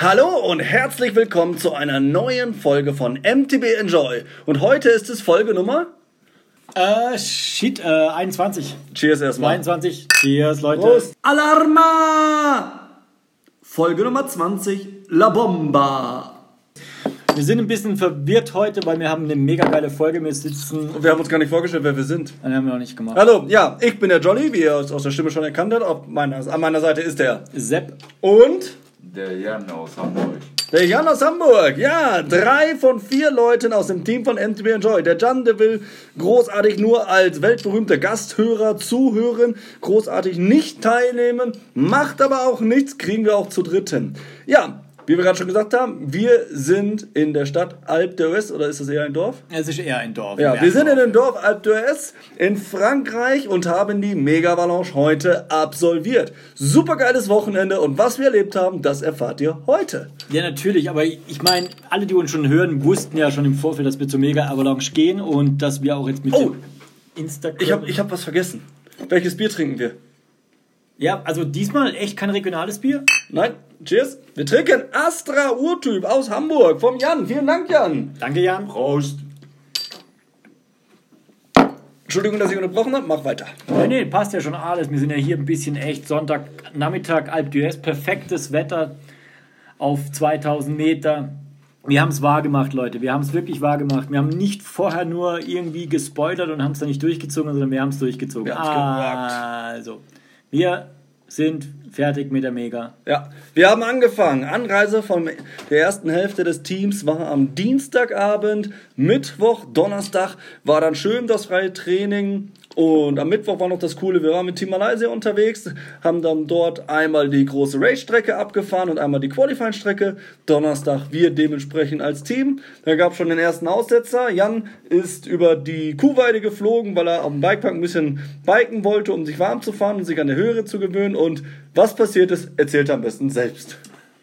Hallo und herzlich willkommen zu einer neuen Folge von MTB Enjoy. Und heute ist es Folge Nummer. Äh, shit, äh, 21. Cheers erstmal. 22. Cheers, Leute. Prost. Alarma! Folge Nummer 20. La Bomba. Wir sind ein bisschen verwirrt heute, weil wir haben eine mega geile Folge. Wir sitzen. Und wir haben uns gar nicht vorgestellt, wer wir sind. Nein, haben wir noch nicht gemacht. Hallo, ja, ich bin der Jolly, wie ihr aus aus der Stimme schon erkannt habt. Auf meiner, an meiner Seite ist der. Sepp. Und Der Jan aus Hamburg. Der Jan aus Hamburg, ja, drei von vier Leuten aus dem Team von MTB Enjoy. Der Jan, der will großartig nur als weltberühmter Gasthörer zuhören, großartig nicht teilnehmen, macht aber auch nichts, kriegen wir auch zu dritten. Ja, wie wir gerade schon gesagt haben, wir sind in der Stadt Alp d'Huez, oder ist das eher ein Dorf? Es ist eher ein Dorf. Ja, wir sind in dem Dorf Alp d'Huez in Frankreich und haben die Mega Valanche heute absolviert. Super geiles Wochenende und was wir erlebt haben, das erfahrt ihr heute. Ja, natürlich, aber ich meine, alle, die uns schon hören, wussten ja schon im Vorfeld, dass wir zur Mega Avalanche gehen und dass wir auch jetzt mit Oh. Instagram. Ich habe ich hab was vergessen. Welches Bier trinken wir? Ja, also diesmal echt kein regionales Bier. Nein, cheers. Wir trinken Astra Urtyp aus Hamburg vom Jan. Vielen Dank, Jan. Danke, Jan. Prost. Entschuldigung, dass ich unterbrochen habe. Mach weiter. Nee, nee, passt ja schon alles. Wir sind ja hier ein bisschen echt Sonntagnachmittag, Alp d'Huez, perfektes Wetter auf 2000 Meter. Wir haben es wahr gemacht, Leute. Wir haben es wirklich wahr gemacht. Wir haben nicht vorher nur irgendwie gespoilert und haben es dann nicht durchgezogen, sondern wir haben es durchgezogen. Wir gewagt. also, wir sind fertig mit der Mega. Ja, wir haben angefangen. Anreise von der ersten Hälfte des Teams war am Dienstagabend. Mittwoch, Donnerstag war dann schön das freie Training. Und am Mittwoch war noch das Coole, wir waren mit Team Malaysia unterwegs, haben dann dort einmal die große Race-Strecke abgefahren und einmal die Qualifying-Strecke. Donnerstag wir dementsprechend als Team. Da gab es schon den ersten Aussetzer. Jan ist über die Kuhweide geflogen, weil er dem Bikepark ein bisschen biken wollte, um sich warm zu fahren und sich an der Höhe zu gewöhnen. Und was passiert ist, erzählt er am besten selbst.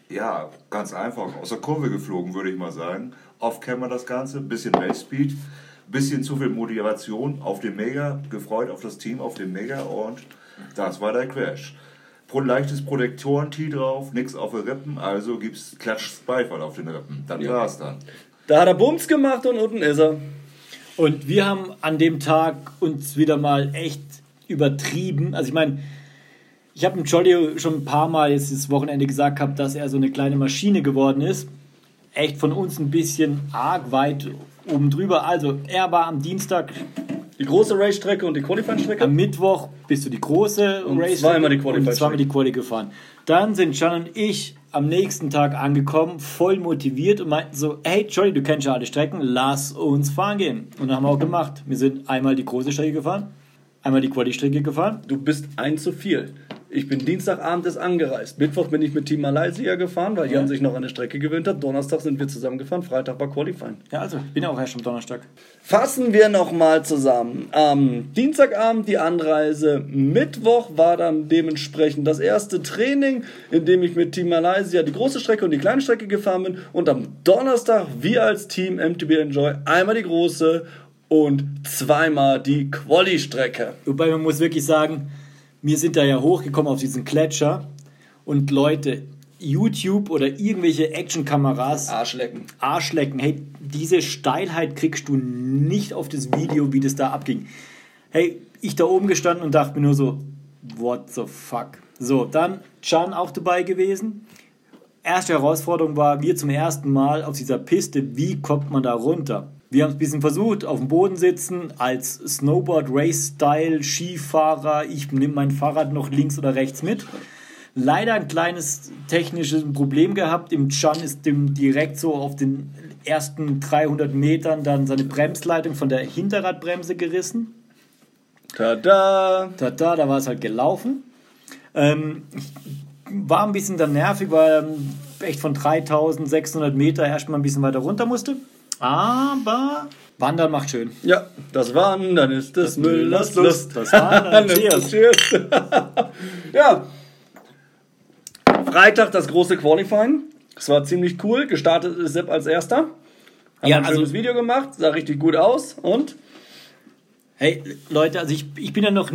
Ja, ganz einfach. Aus der Kurve geflogen, würde ich mal sagen. Off-Camera das Ganze, bisschen Base-Speed, bisschen zu viel Motivation auf dem Mega, gefreut auf das Team auf dem Mega und das war der Crash. Pro leichtes Protektoren-Tee drauf, nix auf den Rippen, also gibt's Klatsch Beifall auf den Rippen. Dann war's dann. Da hat er Bums gemacht und unten ist er. Und wir haben an dem Tag uns wieder mal echt übertrieben. Also ich meine, ich habe dem Jolly schon ein paar Mal jetzt das Wochenende gesagt gehabt, dass er so eine kleine Maschine geworden ist. Echt von uns ein bisschen arg weit oben drüber. Also er war am Dienstag, Die große Race-Strecke und die Qualifying-Strecke. am Mittwoch bist du die große Und Race zweimal die und Qualify- zweimal die Quali gefahren. Dann sind Can und ich am nächsten Tag angekommen, voll motiviert und meinten so, hey Jolly, du kennst ja alle Strecken, lass uns fahren gehen. Und dann haben wir auch gemacht. Wir sind einmal die große Strecke gefahren, einmal die Quali-Strecke gefahren. Du bist ein zu viel. Ich bin Dienstagabend erst angereist. Mittwoch bin ich mit Team Malaysia gefahren, weil Ja. Jan sich noch an der Strecke gewöhnt hat. Donnerstag sind wir zusammen gefahren. Freitag war Qualifying. Ja, also, ich bin ja auch erst am Donnerstag. Fassen wir nochmal zusammen. Am Dienstagabend die Anreise. Mittwoch war dann dementsprechend das erste Training, in dem ich mit Team Malaysia die große Strecke und die kleine Strecke gefahren bin. Und am Donnerstag wir als Team MTB Enjoy einmal die große und zweimal die Quali-Strecke. Wobei man muss wirklich sagen, wir sind da ja hochgekommen auf diesen Gletscher und Leute, YouTube oder irgendwelche Actionkameras, Arschlecken. Arschlecken, hey, diese Steilheit kriegst du nicht auf das Video, wie das da abging. Hey, ich da oben gestanden und dachte mir nur so, what the fuck. So, dann Can auch dabei gewesen. Erste Herausforderung war, wir zum ersten Mal auf dieser Piste, wie kommt man da runter? Wir haben es ein bisschen versucht, auf dem Boden sitzen, als Snowboard-Race-Style, Skifahrer. Ich nehme mein Fahrrad noch links oder rechts mit. Leider ein kleines technisches Problem gehabt. Im Chan ist dem direkt so auf den ersten 300 Metern dann seine Bremsleitung von der Hinterradbremse gerissen. Tada! Tada, da war es halt gelaufen. Ähm, war ein bisschen dann nervig, weil er echt von 3600 Meter erstmal ein bisschen weiter runter musste. Aber Wandern macht schön. Ja, das Wandern ist des Müllers Lust. Das Wandern, cheers. Cheers. ja. Freitag das große Qualifying. Das war ziemlich cool. Gestartet ist Sepp als erster. Haben Ja, ein schönes also- Video gemacht, sah richtig gut aus. Und? Hey, Leute, also ich, ich bin ja noch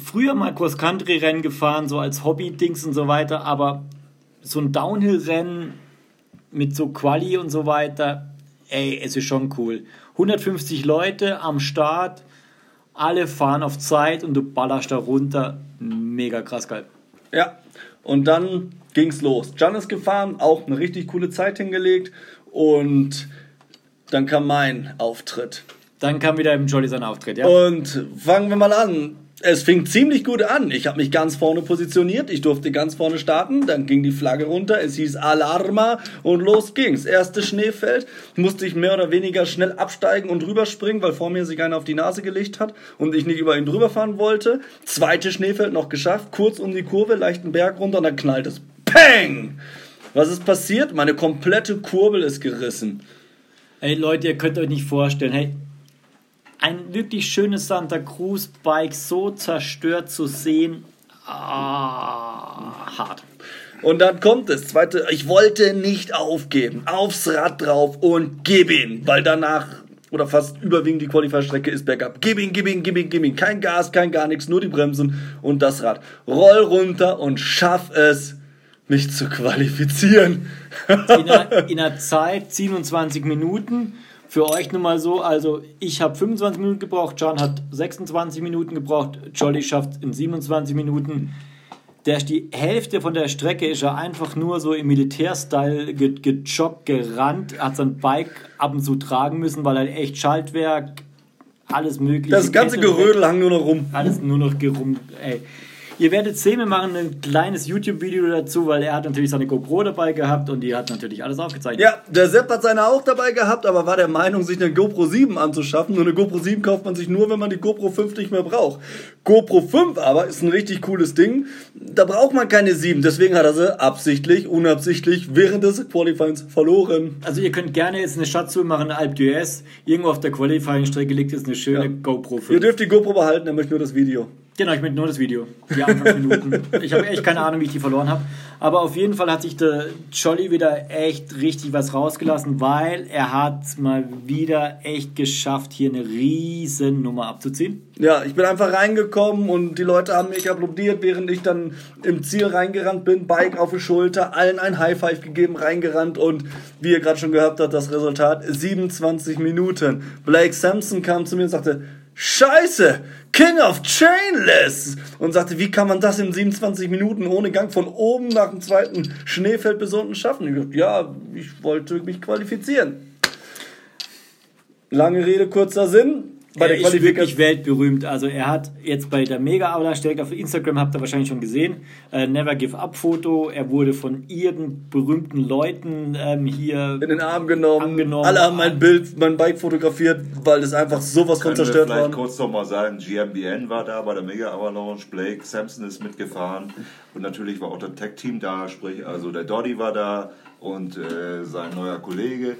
früher mal Cross-Country-Rennen gefahren, so als Hobby-Dings und so weiter, aber so ein Downhill-Rennen mit so Quali und so weiter, ey, es ist schon cool. 150 Leute am Start, alle fahren auf Zeit und du ballerst da runter. Mega krass geil. Ja, und dann ging's los. Jan ist gefahren, auch eine richtig coole Zeit hingelegt und dann kam mein Auftritt. Dann kam wieder im Jolly sein Auftritt, ja? Und fangen wir mal an. Es fing ziemlich gut an. Ich habe mich ganz vorne positioniert. Ich durfte ganz vorne starten. Dann ging die Flagge runter. Es hieß Alarma und los ging's. Erste Schneefeld. Musste ich mehr oder weniger schnell absteigen und rüberspringen, weil vor mir sich einer auf die Nase gelegt hat und ich nicht über ihn drüber fahren wollte. Zweite Schneefeld noch geschafft. Kurz um die Kurve, leichten Berg runter und dann knallt es. Peng! Was ist passiert? Meine komplette Kurbel ist gerissen. Ey Leute, ihr könnt euch nicht vorstellen, hey, ein wirklich schönes Santa Cruz Bike so zerstört zu sehen, ah, hart. Und dann kommt es, zweite, ich wollte nicht aufgeben, aufs Rad drauf und gib ihn, weil danach oder fast überwiegend die Qualifier-Strecke ist bergab. Gib ihn, gib ihn, gib ihn, gib ihn. Kein Gas, kein gar nichts, nur die Bremsen und das Rad. Roll runter und schaff es, mich zu qualifizieren. In einer, in einer Zeit 27 Minuten. Für euch nun mal so, also ich habe 25 Minuten gebraucht, John hat 26 Minuten gebraucht, Jolly schafft in 27 Minuten. Der ist die Hälfte von der Strecke ist er einfach nur so im Militärstyle ge gejoggt, gerannt, hat sein Bike ab und zu tragen müssen, weil er echt Schaltwerk, alles mögliche. Das ganze Gerödel hang nur noch rum. Alles nur noch gerum, ey. Ihr werdet sehen, wir machen ein kleines YouTube-Video dazu, weil er hat natürlich seine GoPro dabei gehabt und die hat natürlich alles aufgezeichnet. Ja, der Sepp hat seine auch dabei gehabt, aber war der Meinung, sich eine GoPro 7 anzuschaffen. Nur eine GoPro 7 kauft man sich nur, wenn man die GoPro 5 nicht mehr braucht. GoPro 5 aber ist ein richtig cooles Ding. Da braucht man keine 7. Deswegen hat er sie absichtlich, unabsichtlich während des Qualifyings verloren. Also ihr könnt gerne jetzt eine Schatztour machen, Alp d'Huez. Irgendwo auf der Qualifying-Strecke liegt jetzt eine schöne Ja. GoPro 5. Ihr dürft die GoPro behalten, er möchte nur das Video. Genau, ich möchte nur das Video. Die Anfangsminuten. ich habe echt keine Ahnung, wie ich die verloren habe. Aber auf jeden Fall hat sich der Jolly wieder echt richtig was rausgelassen, weil er hat mal wieder echt geschafft, hier eine riesen Nummer abzuziehen. Ja, ich bin einfach reingekommen und die Leute haben mich applaudiert, während ich dann im Ziel reingerannt bin, Bike auf die Schulter, allen ein High Five gegeben, reingerannt und wie ihr gerade schon gehört habt, das Resultat 27 Minuten. Blake Sampson kam zu mir und sagte, Scheiße, King of Chainless! Und sagte, wie kann man das in 27 Minuten ohne Gang von oben nach dem zweiten Schneefeld bis unten schaffen? Ich dachte, ja, ich wollte mich qualifizieren. Lange Rede, kurzer Sinn. Bei er der ist wirklich weltberühmt. Also er hat jetzt bei der Mega Avalanche direkt auf Instagram, habt ihr wahrscheinlich schon gesehen, äh, Never Give Up Foto. Er wurde von irgendeinen berühmten Leuten ähm, hier in den Arm genommen. Angenommen. Alle haben mein Bild, mein Bike fotografiert, weil es einfach sowas von zerstört vielleicht war. kurz noch mal sagen, GmbN war da bei der Mega Avalanche, Blake Sampson ist mitgefahren und natürlich war auch das Tech-Team da, sprich also der Doddy war da und äh, sein neuer Kollege.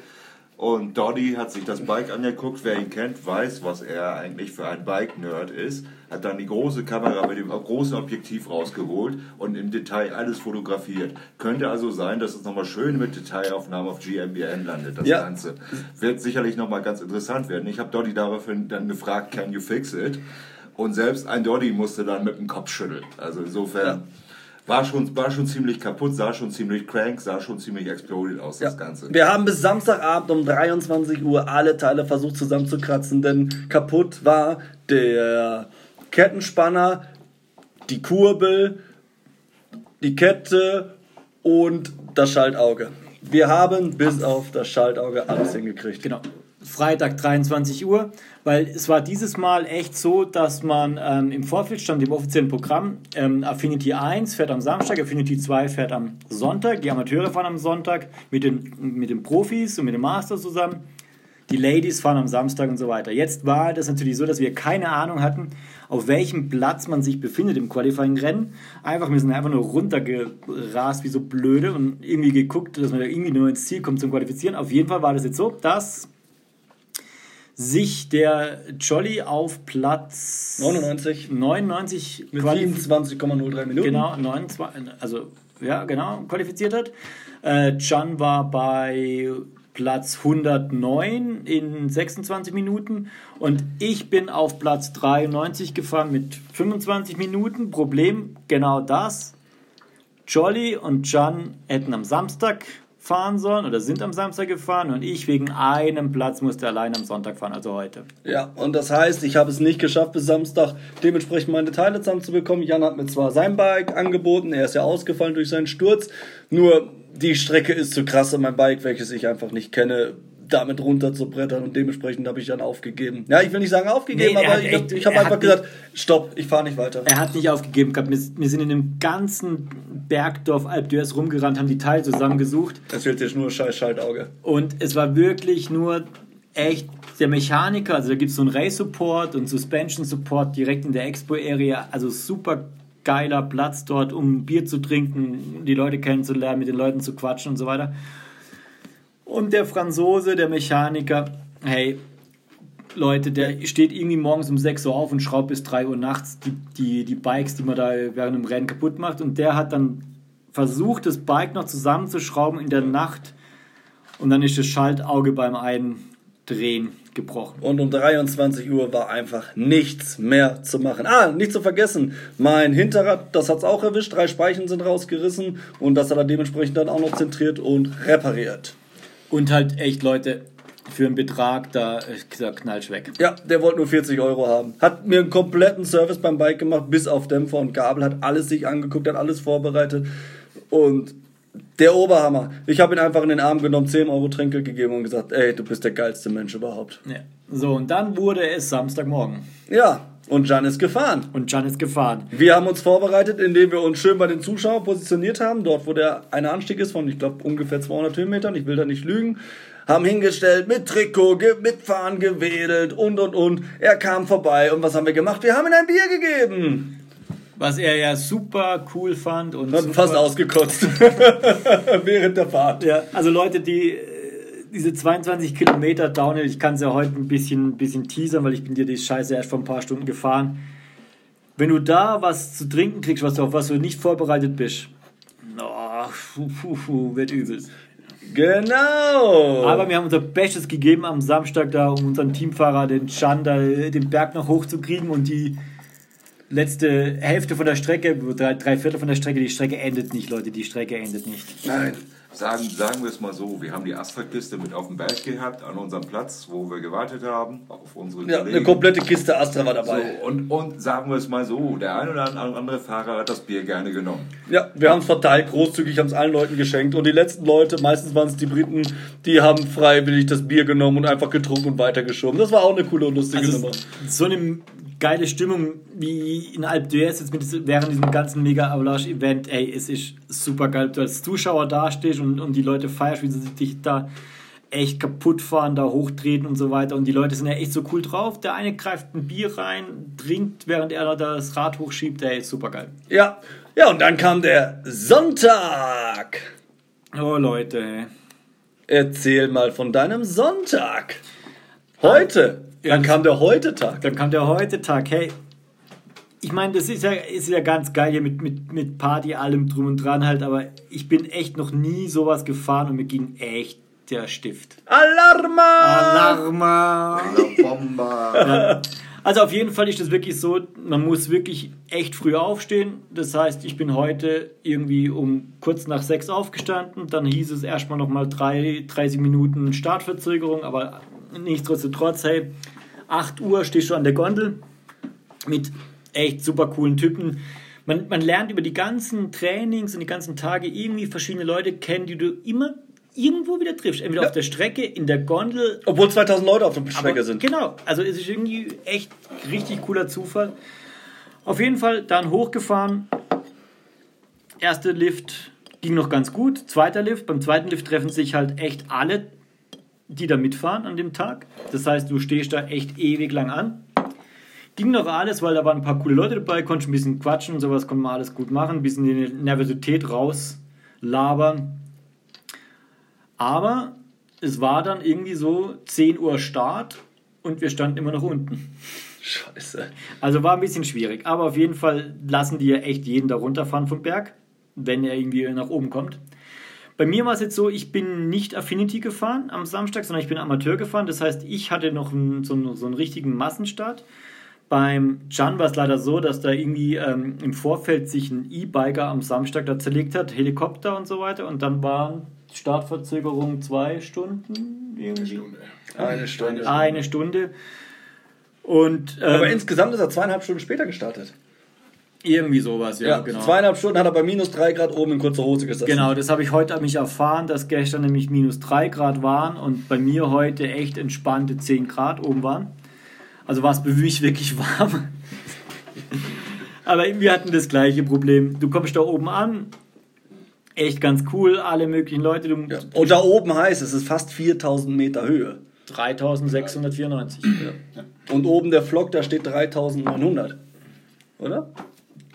Und Doddy hat sich das Bike angeguckt, wer ihn kennt, weiß, was er eigentlich für ein Bike-Nerd ist. Hat dann die große Kamera mit dem großen Objektiv rausgeholt und im Detail alles fotografiert. Könnte also sein, dass es nochmal schön mit Detailaufnahmen auf GmbN landet, das Ja. Ganze. Wird sicherlich nochmal ganz interessant werden. Ich habe Doddy daraufhin dann gefragt, can you fix it? Und selbst ein Doddy musste dann mit dem Kopf schütteln. Also insofern war, schon, war schon ziemlich kaputt, sah schon ziemlich crank, sah schon ziemlich exploded aus, das Ganze. Wir haben bis Samstagabend um 23 Uhr alle Teile versucht zusammenzukratzen, denn kaputt war der Kettenspanner, die Kurbel, die Kette und das Schaltauge. Wir haben bis auf das Schaltauge alles hingekriegt. Genau. Freitag 23 Uhr, weil es war dieses Mal echt so, dass man ähm, im Vorfeld stand im offiziellen Programm, ähm, Affinity 1 fährt am Samstag, Affinity 2 fährt am Sonntag, die Amateure fahren am Sonntag mit den, mit den Profis und mit den Masters zusammen, die Ladies fahren am Samstag und so weiter. Jetzt war das natürlich so, dass wir keine Ahnung hatten, auf welchem Platz man sich befindet im Qualifying-Rennen. Einfach, wir sind einfach nur runtergerast wie so blöde und irgendwie geguckt, dass man da irgendwie nur ins Ziel kommt zum Qualifizieren. Auf jeden Fall war das jetzt so, dass sich der Jolly auf Platz 99 99 mit qualifiziert. 27,03 Minuten. Genau, 29, also ja, genau, qualifiziert hat. Äh, war bei Platz 109 in 26 Minuten und ich bin auf Platz 93 gefahren mit 25 Minuten. Problem genau das. Jolly und Can hätten am Samstag fahren sollen oder sind am Samstag gefahren und ich wegen einem Platz musste allein am Sonntag fahren, also heute. Ja, und das heißt, ich habe es nicht geschafft, bis Samstag dementsprechend meine Teile zusammenzubekommen. Jan hat mir zwar sein Bike angeboten, er ist ja ausgefallen durch seinen Sturz, nur die Strecke ist zu krass und mein Bike, welches ich einfach nicht kenne, damit runter zu brettern und dementsprechend habe ich dann aufgegeben. Ja, ich will nicht sagen aufgegeben, Nee, er aber ich, habe einfach gesagt, stopp, ich fahre nicht weiter. Er hat nicht aufgegeben gehabt. Wir, wir sind in dem ganzen Bergdorf Alp d'Huez rumgerannt, haben die Teile zusammengesucht Es fehlt dir nur scheiß Schaltauge. und es war wirklich nur echt der Mechaniker. Also da gibt es so einen Race-Support und Suspension-Support direkt in der Expo-Area. Also super geiler Platz dort, um Bier zu trinken, die Leute kennenzulernen, mit den Leuten zu quatschen und so weiter. Und der Franzose, der Mechaniker, hey, Leute, der steht irgendwie morgens um 6 Uhr auf und schraubt bis 3 Uhr nachts die, die, die Bikes, die man da während dem Rennen kaputt macht. Und der hat dann versucht, das Bike noch zusammenzuschrauben in der Nacht. Und dann ist das Schaltauge beim Eindrehen gebrochen. Und um 23 Uhr war einfach nichts mehr zu machen. Ah, nicht zu vergessen, mein Hinterrad, das hat's auch erwischt. Drei Speichen sind rausgerissen und das hat er dementsprechend dann auch noch zentriert und repariert. Und halt echt, Leute, für einen Betrag, da, da knallst weg. Ja, der wollte nur 40 Euro haben. Hat mir einen kompletten Service beim Bike gemacht, bis auf Dämpfer und Gabel, hat alles sich angeguckt, hat alles vorbereitet. Und der Oberhammer. Ich habe ihn einfach in den Arm genommen, 10 Euro Trinkgeld gegeben und gesagt, ey, du bist der geilste Mensch überhaupt. Ja. So, und dann wurde es Samstagmorgen. Ja, und Jan ist gefahren. Und Can ist gefahren. Wir haben uns vorbereitet, indem wir uns schön bei den Zuschauern positioniert haben, dort wo der eine Anstieg ist von, ich glaube, ungefähr 200 Höhenmetern, ich will da nicht lügen, haben hingestellt, mit Trikot, mit Fahnen gewedelt und und und. Er kam vorbei und was haben wir gemacht? Wir haben ihm ein Bier gegeben. Was er ja super cool fand und Hat fast ausgekotzt während der Fahrt. Ja, also Leute, die äh, diese 22 Kilometer Downhill, ich kann es ja heute ein bisschen, bisschen teasern, weil ich bin dir die Scheiße erst vor ein paar Stunden gefahren. Wenn du da was zu trinken kriegst, was du, auf was du nicht vorbereitet bist, oh, puh, puh, puh, wird übel. Genau. Aber wir haben unser Bestes gegeben am Samstag da, um unseren Teamfahrer, den Chan, da äh, den Berg noch hochzukriegen und die letzte Hälfte von der Strecke, drei, drei Viertel von der Strecke, die Strecke endet nicht, Leute, die Strecke endet nicht. Nein. Sagen, sagen wir es mal so, wir haben die Astra-Kiste mit auf dem Berg gehabt, an unserem Platz, wo wir gewartet haben, auf unsere ja, eine Kollegen. komplette Kiste Astra war dabei. So, und, und sagen wir es mal so, der ein oder andere Fahrer hat das Bier gerne genommen. Ja, wir haben es verteilt, großzügig, haben es allen Leuten geschenkt. Und die letzten Leute, meistens waren es die Briten, die haben freiwillig das Bier genommen und einfach getrunken und weitergeschoben. Das war auch eine coole und lustige Also Nummer. so eine geile Stimmung wie in Alp d'Huez jetzt mit während diesem ganzen mega Avalanche Event, ey, es ist super geil, du als Zuschauer dastehst und, und die Leute feierst, wie sie dich da echt kaputt fahren, da hochtreten und so weiter und die Leute sind ja echt so cool drauf. Der eine greift ein Bier rein, trinkt, während er da das Rad hochschiebt, ey, super geil. Ja, ja, und dann kam der Sonntag. Oh Leute. Erzähl mal von deinem Sonntag. Heute. Dann kam der Heute-Tag. Dann kam der heute Tag. Hey, ich meine, das ist ja, ist ja ganz geil hier mit, mit, mit Party, allem drum und dran halt, aber ich bin echt noch nie sowas gefahren und mir ging echt der Stift. Alarma! Alarma! La Bomba. Also auf jeden Fall ist das wirklich so, man muss wirklich echt früh aufstehen. Das heißt, ich bin heute irgendwie um kurz nach sechs aufgestanden. Dann hieß es erstmal nochmal drei, 30 Minuten Startverzögerung, aber nichtsdestotrotz, hey, 8 Uhr stehst du an der Gondel mit echt super coolen Typen. Man, man lernt über die ganzen Trainings und die ganzen Tage irgendwie verschiedene Leute kennen, die du immer irgendwo wieder triffst. Entweder Ja. auf der Strecke, in der Gondel Obwohl 2000 Leute auf der Strecke sind. Genau, also es ist irgendwie echt richtig cooler Zufall. Auf jeden Fall dann hochgefahren. Erster Lift ging noch ganz gut. Zweiter Lift. Beim zweiten Lift treffen sich halt echt alle, die da mitfahren an dem Tag. Das heißt, du stehst da echt ewig lang an. Ging noch alles, weil da waren ein paar coole Leute dabei, konnte ein bisschen quatschen und sowas, konnte man alles gut machen, ein bisschen die Nervosität rauslabern. Aber es war dann irgendwie so 10 Uhr Start und wir standen immer noch unten. Scheiße. Also war ein bisschen schwierig. Aber auf jeden Fall lassen die ja echt jeden da runterfahren vom Berg, wenn er irgendwie nach oben kommt. Bei mir war es jetzt so, ich bin nicht Affinity gefahren am Samstag, sondern ich bin Amateur gefahren. Das heißt, ich hatte noch einen, so, einen, so einen richtigen Massenstart. Beim Can war es leider so, dass da irgendwie ähm, im Vorfeld sich ein E-Biker am Samstag da zerlegt hat, Helikopter und so weiter. Und dann waren Startverzögerung zwei Stunden irgendwie. Eine Stunde. Eine Stunde. Und ähm, Aber insgesamt ist er zweieinhalb Stunden später gestartet. Irgendwie sowas, ja, Ja, genau. zweieinhalb Stunden hat er bei minus drei Grad oben in kurzer Hose gesessen. Genau, das habe ich heute an mich erfahren, dass gestern nämlich minus 3 Grad waren und bei mir heute echt entspannte 10 Grad oben waren. Also war es für mich wirklich warm. Aber wir hatten das gleiche Problem. Du kommst da oben an, echt ganz cool, alle möglichen Leute. Du, Ja. Und da oben heißt es, es ist fast 4000 Meter Höhe. 3694. Und oben der Vlog, da steht 3900. Oder?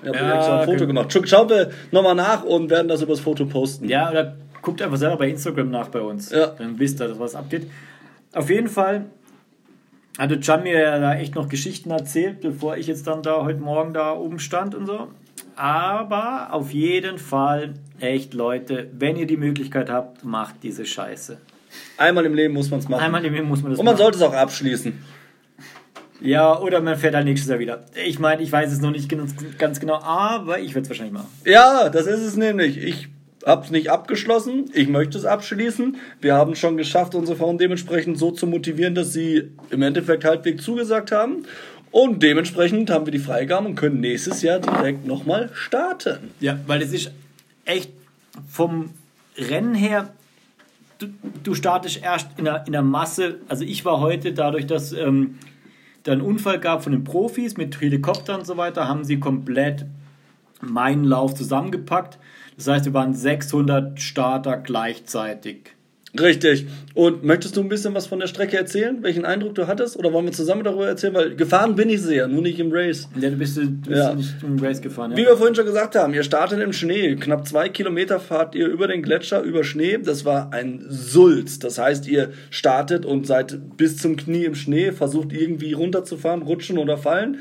Ich habe Ja, extra ein Foto okay. gemacht. Sch- Schauen wir nochmal nach und werden das übers Foto posten. Ja, oder guckt einfach selber bei Instagram nach bei uns. Ja. Dann wisst ihr, dass was abgeht. Auf jeden Fall hatte Can mir ja da echt noch Geschichten erzählt, bevor ich jetzt dann da heute Morgen da oben stand und so. Aber auf jeden Fall, echt Leute, wenn ihr die Möglichkeit habt, macht diese Scheiße. Einmal im Leben muss man es machen. Einmal im Leben muss man das und man machen. sollte es auch abschließen. Ja, oder man fährt halt nächstes Jahr wieder. Ich meine, ich weiß es noch nicht ganz, genau, aber ich werde es wahrscheinlich machen. Ja, das ist es nämlich. Ich habe es nicht abgeschlossen. Ich möchte es abschließen. Wir haben schon geschafft, unsere Frauen dementsprechend so zu motivieren, dass sie im Endeffekt halbwegs zugesagt haben. Und dementsprechend haben wir die Freigabe und können nächstes Jahr direkt nochmal starten. Ja, weil es ist echt vom Rennen her, du, du startest erst in der, in der Masse. Also ich war heute, dadurch, dass ähm, da einen Unfall gab von den Profis mit Helikoptern und so weiter, haben sie komplett meinen Lauf zusammengepackt. Das heißt, wir waren 600 Starter gleichzeitig. Richtig. Und möchtest du ein bisschen was von der Strecke erzählen? Welchen Eindruck du hattest? Oder wollen wir zusammen darüber erzählen? Weil gefahren bin ich sehr, nur nicht im Race. Ja, du bist, du bist Ja. nicht im Race gefahren. Wie Ja? wir vorhin schon gesagt haben, ihr startet im Schnee. Knapp zwei Kilometer fahrt ihr über den Gletscher, über Schnee. Das war ein Sulz. Das heißt, ihr startet und seid bis zum Knie im Schnee, versucht irgendwie runterzufahren, rutschen oder fallen.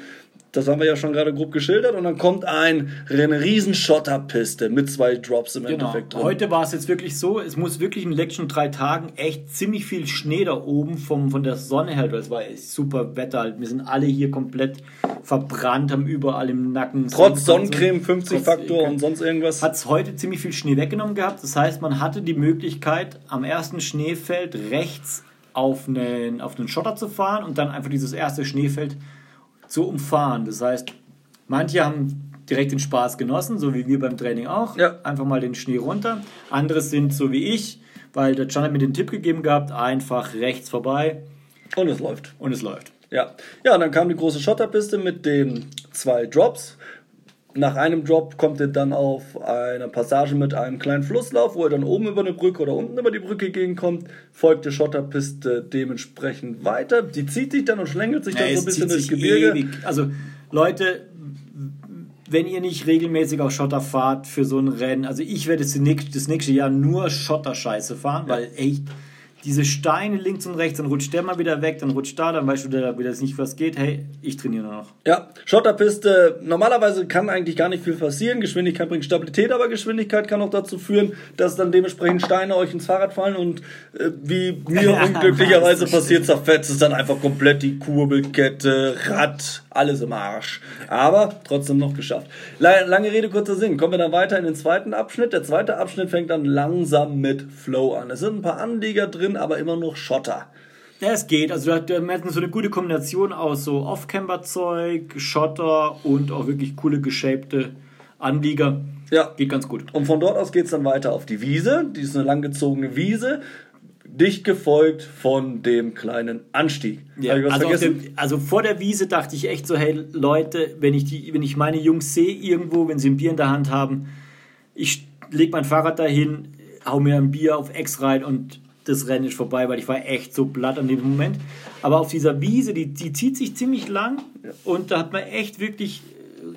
Das haben wir ja schon gerade grob geschildert. Und dann kommt ein, eine riesen Schotterpiste mit zwei Drops im Genau. Endeffekt drin. Heute war es jetzt wirklich so, es muss wirklich in den letzten drei Tagen echt ziemlich viel Schnee da oben vom, von der Sonne her. Es war super Wetter. Wir sind alle hier komplett verbrannt, haben überall im Nacken. Trotz Sonnencreme, 50 Trotz- Faktor und sonst irgendwas. hat es heute ziemlich viel Schnee weggenommen gehabt. Das heißt, man hatte die Möglichkeit, am ersten Schneefeld rechts auf einen, auf einen Schotter zu fahren und dann einfach dieses erste Schneefeld zu umfahren. Das heißt, manche haben direkt den Spaß genossen, so wie wir beim Training auch. Ja. Einfach mal den Schnee runter. Andere sind so wie ich, weil der Can hat mir den Tipp gegeben gehabt, einfach rechts vorbei Und es läuft. und es läuft. Ja. ja, und dann kam die große Schotterpiste mit den zwei Drops. Nach einem Drop kommt ihr dann auf eine Passage mit einem kleinen Flusslauf, wo ihr dann oben über eine Brücke oder unten über die Brücke gegenkommt. Folgt die Schotterpiste dementsprechend weiter. Die zieht sich dann und schlängelt sich dann Ja, so es ein bisschen durchs Gebirge. ewig. Also Leute, wenn ihr nicht regelmäßig auf Schotter fahrt für so ein Rennen, also ich werde das nächste, das nächste Jahr nur Schotterscheiße fahren, weil echt diese Steine links und rechts, dann rutscht der mal wieder weg, dann rutscht da, dann weißt du da wieder nicht, was geht. Hey, ich trainiere nur noch. Ja, Schotterpiste, normalerweise kann eigentlich gar nicht viel passieren. Geschwindigkeit bringt Stabilität, aber Geschwindigkeit kann auch dazu führen, dass dann dementsprechend Steine euch ins Fahrrad fallen und äh, wie mir Ja, unglücklicherweise passiert, zerfetzt es dann einfach komplett die Kurbelkette, Rad, alles im Arsch. Aber trotzdem noch geschafft. La- Lange Rede, kurzer Sinn. Kommen wir dann weiter in den zweiten Abschnitt. Der zweite Abschnitt fängt dann langsam mit Flow an. Es sind ein paar Anlieger drin, aber immer noch Schotter. Ja, es geht. Also wir hatten so eine gute Kombination aus so Off-Camber-Zeug, Schotter und auch wirklich coole geshapte Anlieger. Ja. Geht ganz gut. Und von dort aus geht es dann weiter auf die Wiese. Die ist eine langgezogene Wiese. Dicht gefolgt von dem kleinen Anstieg. Ja, also, dem, also vor der Wiese dachte ich echt so, hey Leute, wenn ich, die, wenn ich meine Jungs sehe irgendwo, wenn sie ein Bier in der Hand haben, ich lege mein Fahrrad dahin, hau mir ein Bier auf Ex rein und das Rennen ist vorbei, weil ich war echt so platt an dem Moment. Aber auf dieser Wiese, die, die zieht sich ziemlich lang und da hat man echt wirklich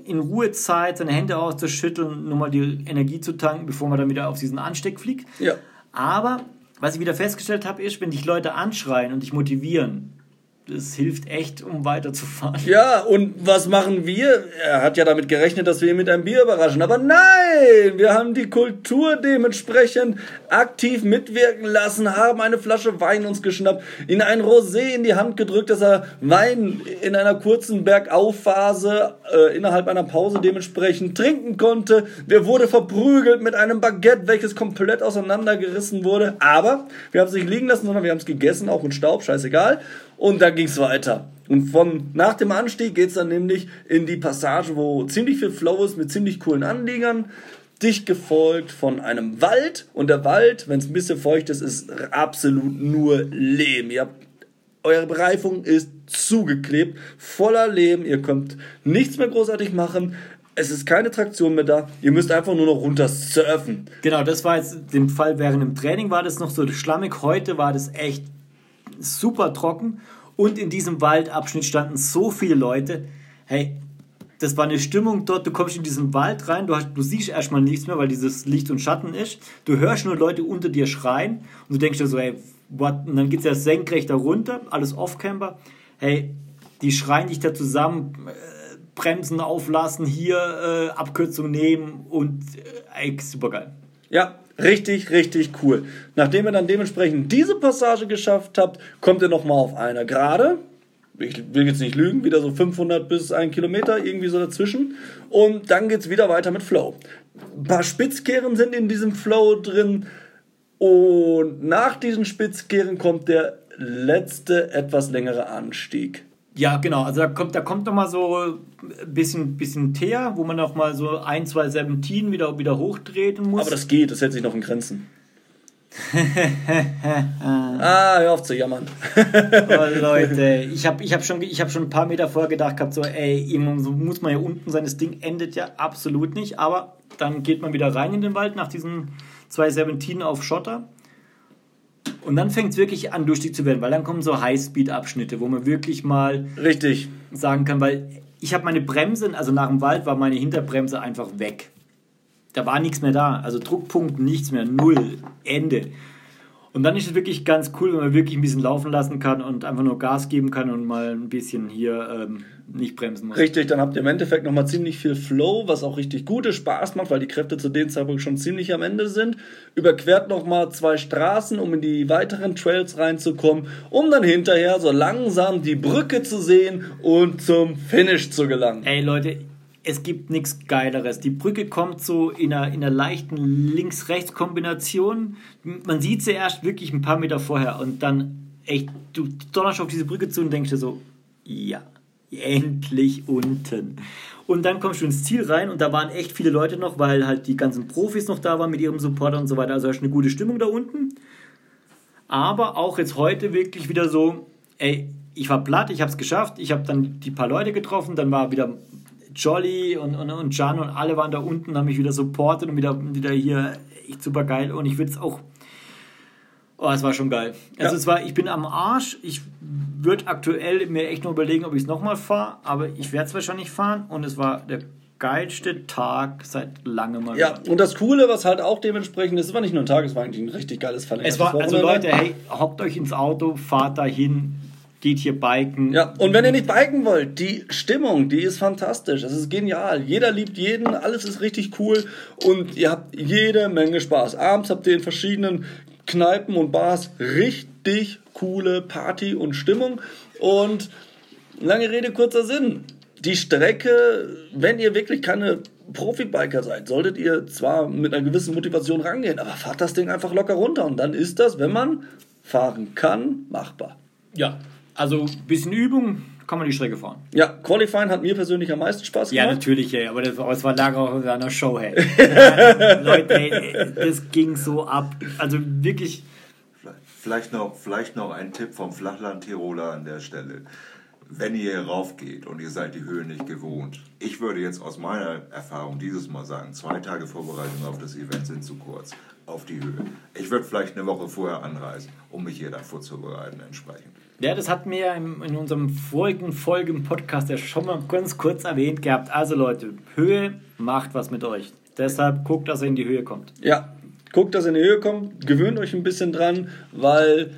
in Ruhe Zeit, seine Hände auszuschütteln, nur mal die Energie zu tanken, bevor man dann wieder auf diesen Ansteck fliegt. Ja. Aber was ich wieder festgestellt habe, ist, wenn dich Leute anschreien und dich motivieren, das hilft echt, um weiterzufahren. Ja, und was machen wir? Er hat ja damit gerechnet, dass wir ihn mit einem Bier überraschen. Aber nein, wir haben die Kultur dementsprechend aktiv mitwirken lassen, haben eine Flasche Wein uns geschnappt, ihn ein Rosé in die Hand gedrückt, dass er Wein in einer kurzen Bergaufphase äh, innerhalb einer Pause dementsprechend trinken konnte. Wir wurde verprügelt mit einem Baguette, welches komplett auseinandergerissen wurde. Aber wir haben es nicht liegen lassen, sondern wir haben es gegessen, auch mit Staub, scheißegal. Und dann ging es weiter. Und von nach dem Anstieg geht es dann nämlich in die Passage, wo ziemlich viel Flow ist mit ziemlich coolen Anliegern. Dicht gefolgt von einem Wald. Und der Wald, wenn es ein bisschen feucht ist, ist absolut nur Lehm. Ihr habt, eure Bereifung ist zugeklebt, voller Lehm. Ihr könnt nichts mehr großartig machen. Es ist keine Traktion mehr da. Ihr müsst einfach nur noch runter surfen. Genau, das war jetzt dem Fall während dem Training war das noch so schlammig. Heute war das echt super trocken und in diesem Waldabschnitt standen so viele Leute. Hey, das war eine Stimmung dort. Du kommst in diesen Wald rein, du, hast, du siehst erstmal nichts mehr, weil dieses Licht und Schatten ist. Du hörst nur Leute unter dir schreien und du denkst dir so, hey, what? Und dann geht es ja senkrecht da runter, alles off-camber. Hey, die schreien dich da zusammen, äh, Bremsen auflassen, hier äh, Abkürzung nehmen und äh, super geil. Ja, richtig, richtig cool. Nachdem ihr dann dementsprechend diese Passage geschafft habt, kommt ihr nochmal auf einer Gerade. Ich will jetzt nicht lügen, wieder so 500 bis 1 Kilometer, irgendwie so dazwischen. Und dann geht es wieder weiter mit Flow. Ein paar Spitzkehren sind in diesem Flow drin. Und nach diesen Spitzkehren kommt der letzte, etwas längere Anstieg. Ja, genau. Also da kommt, da kommt noch mal so ein bisschen, bisschen Teer, wo man noch mal so ein, zwei Serpentinen wieder, wieder hochtreten muss. Aber das geht, das hält sich noch in Grenzen. ah, hör auf zu jammern. oh, Leute, ich habe ich hab schon, hab schon ein paar Meter vorher gedacht gehabt, so, ey, so muss man ja unten sein, das Ding endet ja absolut nicht. Aber dann geht man wieder rein in den Wald nach diesen zwei Serpentinen auf Schotter. Und dann fängt es wirklich an, durchstieg zu werden, weil dann kommen so Highspeed-Abschnitte, wo man wirklich mal Richtig. sagen kann, weil ich habe meine Bremse, also nach dem Wald war meine Hinterbremse einfach weg. Da war nichts mehr da. Also Druckpunkt, nichts mehr, null, Ende. Und dann ist es wirklich ganz cool, wenn man wirklich ein bisschen laufen lassen kann und einfach nur Gas geben kann und mal ein bisschen hier ähm, nicht bremsen muss. Richtig, dann habt ihr im Endeffekt nochmal ziemlich viel Flow, was auch richtig gute Spaß macht, weil die Kräfte zu dem Zeitpunkt schon ziemlich am Ende sind. Überquert nochmal zwei Straßen, um in die weiteren Trails reinzukommen, um dann hinterher so langsam die Brücke zu sehen und zum Finish zu gelangen. Ey Leute, es gibt nichts Geileres. Die Brücke kommt so in einer, in einer leichten Links-Rechts-Kombination. Man sieht sie erst wirklich ein paar Meter vorher und dann echt, du donnerst auf diese Brücke zu und denkst dir so, ja, endlich unten. Und dann kommst du ins Ziel rein und da waren echt viele Leute noch, weil halt die ganzen Profis noch da waren mit ihrem Supporter und so weiter. Also hast eine gute Stimmung da unten. Aber auch jetzt heute wirklich wieder so, ey, ich war platt, ich habe es geschafft, ich habe dann die paar Leute getroffen, dann war wieder Jolly und, und, und Jan und alle waren da unten, haben mich wieder supportet und wieder, wieder hier echt super geil. Und ich würde es auch. Oh, es war schon geil. Also ja. es war, ich bin am Arsch. Ich würde aktuell mir echt nur überlegen, ob ich es nochmal fahre, aber ich werde es wahrscheinlich fahren und es war der geilste Tag seit langem mal. Ja, und das Coole, was halt auch dementsprechend ist, es war nicht nur ein Tag, es war eigentlich ein richtig geiles verlängertes Es war, also Leute, hey, hockt euch ins Auto, fahrt dahin, geht hier biken. Ja, und wenn ihr nicht biken wollt, die Stimmung, die ist fantastisch. Es ist genial. Jeder liebt jeden, alles ist richtig cool und ihr habt jede Menge Spaß. Abends habt ihr in verschiedenen Kneipen und Bars richtig coole Party und Stimmung. Und lange Rede, kurzer Sinn. Die Strecke, wenn ihr wirklich keine Profibiker seid, solltet ihr zwar mit einer gewissen Motivation rangehen, aber fahrt das Ding einfach locker runter und dann ist das, wenn man fahren kann, machbar. Ja, also ein bisschen Übung kann man die Strecke fahren. Ja, Qualifying hat mir persönlich am meisten Spaß gemacht. Ja, natürlich, ey, aber das, das war lange auch in einer Show, hey. Leute, ey, das ging so ab. Also wirklich. Vielleicht noch, vielleicht noch ein Tipp vom Flachland-Tiroler an der Stelle. Wenn ihr hier raufgeht und ihr seid die Höhe nicht gewohnt, ich würde jetzt aus meiner Erfahrung dieses Mal sagen, zwei Tage Vorbereitung auf das Event sind zu kurz auf die Höhe. Ich würde vielleicht eine Woche vorher anreisen, um mich hier davor zu bereiten entsprechend. Ja, das hatten wir in unserem vorigen Folge im Podcast ja schon mal ganz kurz erwähnt gehabt. Also Leute, Höhe macht was mit euch. Deshalb guckt, dass ihr in die Höhe kommt. Ja, guckt, dass ihr in die Höhe kommt, gewöhnt euch ein bisschen dran, weil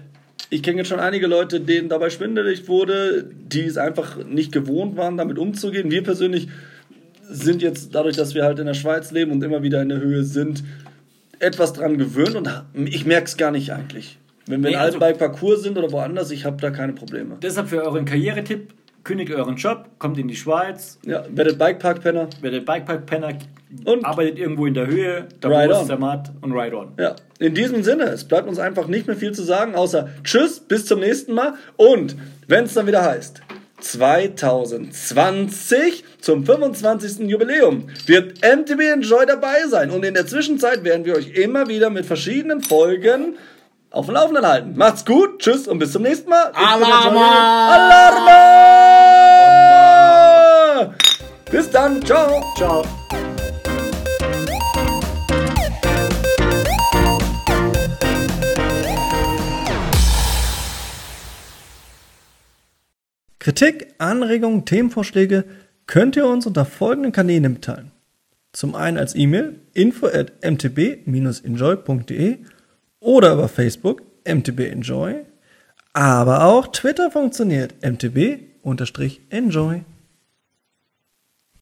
ich kenne jetzt schon einige Leute, denen dabei schwindelig wurde, die es einfach nicht gewohnt waren, damit umzugehen. Wir persönlich sind jetzt dadurch, dass wir halt in der Schweiz leben und immer wieder in der Höhe sind, etwas dran gewöhnt und ich merke es gar nicht eigentlich. Wenn wir Nee, in also- Altbike-Parcours sind oder woanders, ich habe da keine Probleme. Deshalb für euren Karrieretipp, kündigt euren Job, kommt in die Schweiz, Ja, werdet Bikepark-Penner. werdet Bikepark-Penner, Und- arbeitet irgendwo in der Höhe, da Ride on. ist der Mat und ride on. Ja, in diesem Sinne, es bleibt uns einfach nicht mehr viel zu sagen, außer Tschüss, bis zum nächsten Mal. Und wenn es dann wieder heißt, 2020 zum 25. Jubiläum wird MTB Enjoy dabei sein. Und in der Zwischenzeit werden wir euch immer wieder mit verschiedenen Folgen auf dem Laufenden halten. Macht's gut, tschüss und bis zum nächsten Mal. Ich Johnny. Alarma! Bis dann, ciao. Ciao. Kritik, Anregungen, Themenvorschläge könnt ihr uns unter folgenden Kanälen mitteilen. Zum einen als E-Mail info at mtb-enjoy.de oder über Facebook mtb-enjoy, aber auch Twitter funktioniert mtb-enjoy.